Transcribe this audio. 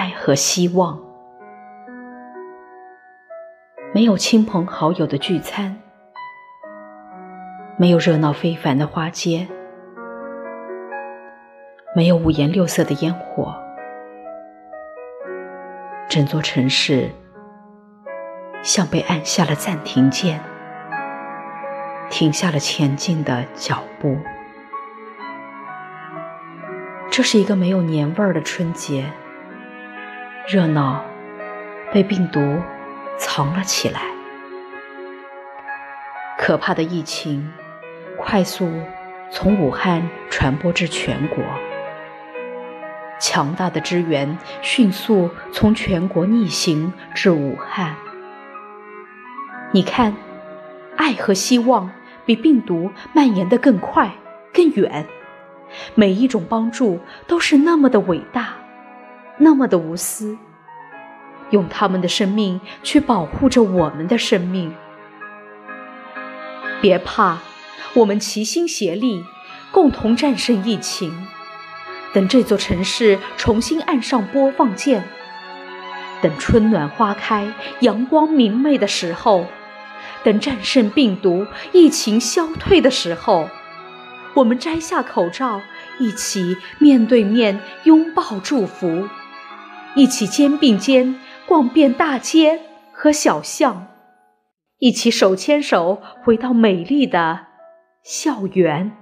爱和希望。没有亲朋好友的聚餐，没有热闹非凡的花街，没有五颜六色的烟火，整座城市像被按下了暂停键，停下了前进的脚步。这是一个没有年味儿的春节，热闹被病毒藏了起来。可怕的疫情快速从武汉传播至全国，强大的支援迅速从全国逆行至武汉。你看，爱和希望比病毒蔓延得更快、更远。每一种帮助都是那么的伟大，那么的无私，用他们的生命去保护着我们的生命。别怕，我们齐心协力，共同战胜疫情。等这座城市重新按上播放键，等春暖花开、阳光明媚的时候，等战胜病毒、疫情消退的时候。我们摘下口罩，一起面对面拥抱祝福，一起肩并肩逛遍大街和小巷，一起手牵手回到美丽的校园。